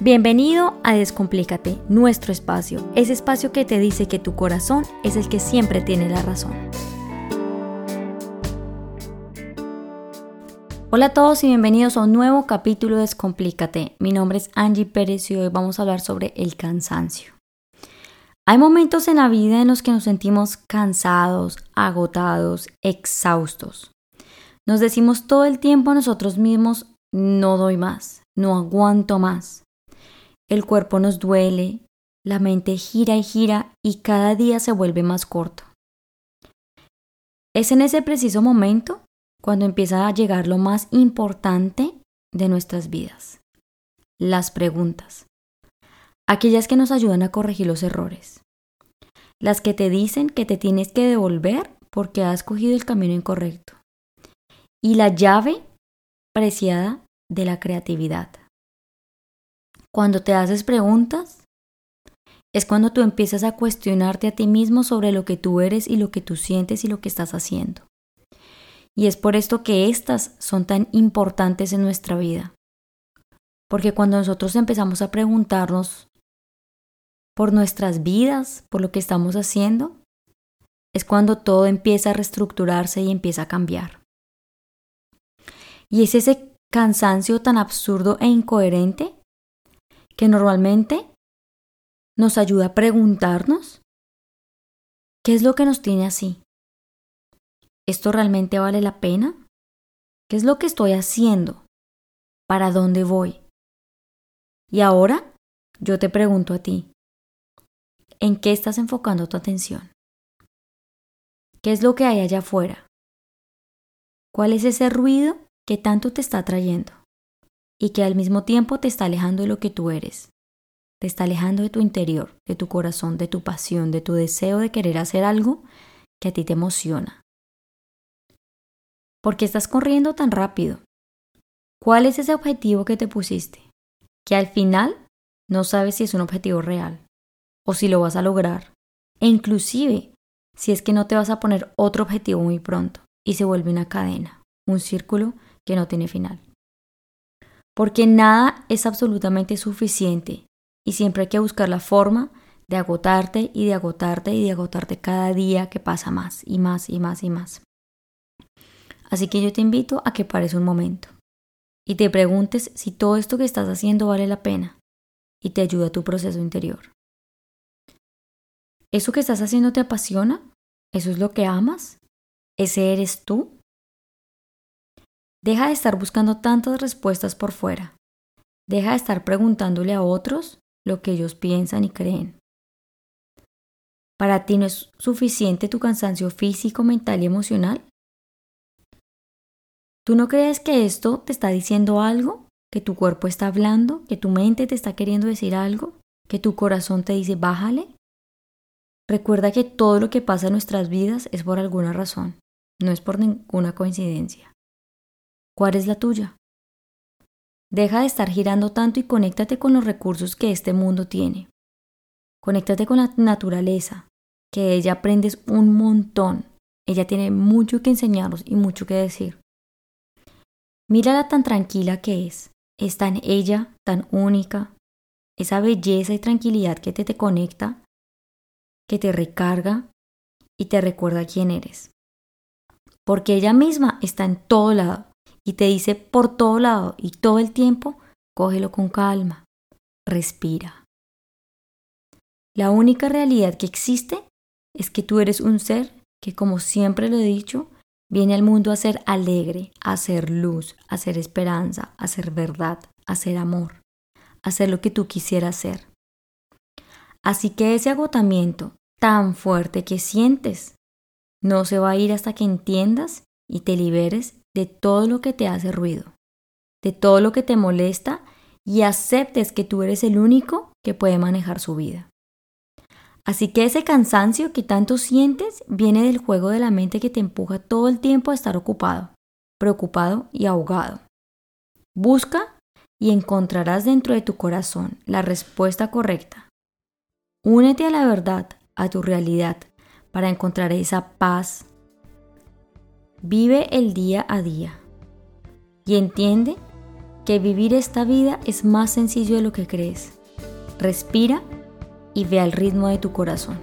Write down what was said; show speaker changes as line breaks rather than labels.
Bienvenido a Descomplícate, nuestro espacio, ese espacio que te dice que tu corazón es el que siempre tiene la razón. Hola a todos y bienvenidos a un nuevo capítulo de Descomplícate. Mi nombre es Angie Pérez y hoy vamos a hablar sobre el cansancio. Hay momentos en la vida en los que nos sentimos cansados, agotados, exhaustos. Nos decimos todo el tiempo a nosotros mismos, no doy más, no aguanto más. El cuerpo nos duele, la mente gira y gira y cada día se vuelve más corto. Es en ese preciso momento cuando empieza a llegar lo más importante de nuestras vidas, las preguntas, aquellas que nos ayudan a corregir los errores, las que te dicen que te tienes que devolver porque has cogido el camino incorrecto, y la llave preciada de la creatividad. Cuando te haces preguntas, es cuando tú empiezas a cuestionarte a ti mismo sobre lo que tú eres y lo que tú sientes y lo que estás haciendo. Y es por esto que estas son tan importantes en nuestra vida. Porque cuando nosotros empezamos a preguntarnos por nuestras vidas, por lo que estamos haciendo, es cuando todo empieza a reestructurarse y empieza a cambiar. Y es ese cansancio tan absurdo e incoherente que normalmente nos ayuda a preguntarnos qué es lo que nos tiene así. ¿Esto realmente vale la pena? ¿Qué es lo que estoy haciendo? ¿Para dónde voy? Y ahora yo te pregunto a ti, ¿en qué estás enfocando tu atención? ¿Qué es lo que hay allá afuera? ¿Cuál es ese ruido que tanto te está trayendo? Y que al mismo tiempo te está alejando de lo que tú eres. Te está alejando de tu interior, de tu corazón, de tu pasión, de tu deseo de querer hacer algo que a ti te emociona. ¿Por qué estás corriendo tan rápido? ¿Cuál es ese objetivo que te pusiste? Que al final no sabes si es un objetivo real o si lo vas a lograr. E inclusive si es que no te vas a poner otro objetivo muy pronto y se vuelve una cadena, un círculo que no tiene final porque nada es absolutamente suficiente y siempre hay que buscar la forma de agotarte y de agotarte y de agotarte cada día que pasa más y más y más y más. Así que yo te invito a que pares un momento y te preguntes si todo esto que estás haciendo vale la pena y te ayuda a tu proceso interior. ¿Eso que estás haciendo te apasiona? ¿Eso es lo que amas? ¿Ese eres tú? Deja de estar buscando tantas respuestas por fuera. Deja de estar preguntándole a otros lo que ellos piensan y creen. ¿Para ti no es suficiente tu cansancio físico, mental y emocional? ¿Tú no crees que esto te está diciendo algo? ¿Que tu cuerpo está hablando? ¿Que tu mente te está queriendo decir algo? ¿Que tu corazón te dice bájale? Recuerda que todo lo que pasa en nuestras vidas es por alguna razón, no es por ninguna coincidencia. ¿Cuál es la tuya? Deja de estar girando tanto y conéctate con los recursos que este mundo tiene. Conéctate con la naturaleza, que de ella aprendes un montón. Ella tiene mucho que enseñarnos y mucho que decir. Mírala tan tranquila que es. Es tan ella, tan única. Esa belleza y tranquilidad que te, te conecta, que te recarga y te recuerda quién eres. Porque ella misma está en todo lado y te dice por todo lado y todo el tiempo, cógelo con calma, respira. La única realidad que existe es que tú eres un ser que, como siempre lo he dicho, viene al mundo a ser alegre, a ser luz, a ser esperanza, a ser verdad, a ser amor, a ser lo que tú quisieras ser. Así que ese agotamiento tan fuerte que sientes no se va a ir hasta que entiendas y te liberes de todo lo que te hace ruido, de todo lo que te molesta y aceptes que tú eres el único que puede manejar su vida. Así que ese cansancio que tanto sientes viene del juego de la mente que te empuja todo el tiempo a estar ocupado, preocupado y ahogado. Busca y encontrarás dentro de tu corazón la respuesta correcta. Únete a la verdad, a tu realidad, para encontrar esa paz, Vive el día a día y entiende que vivir esta vida es más sencillo de lo que crees. Respira y ve al ritmo de tu corazón.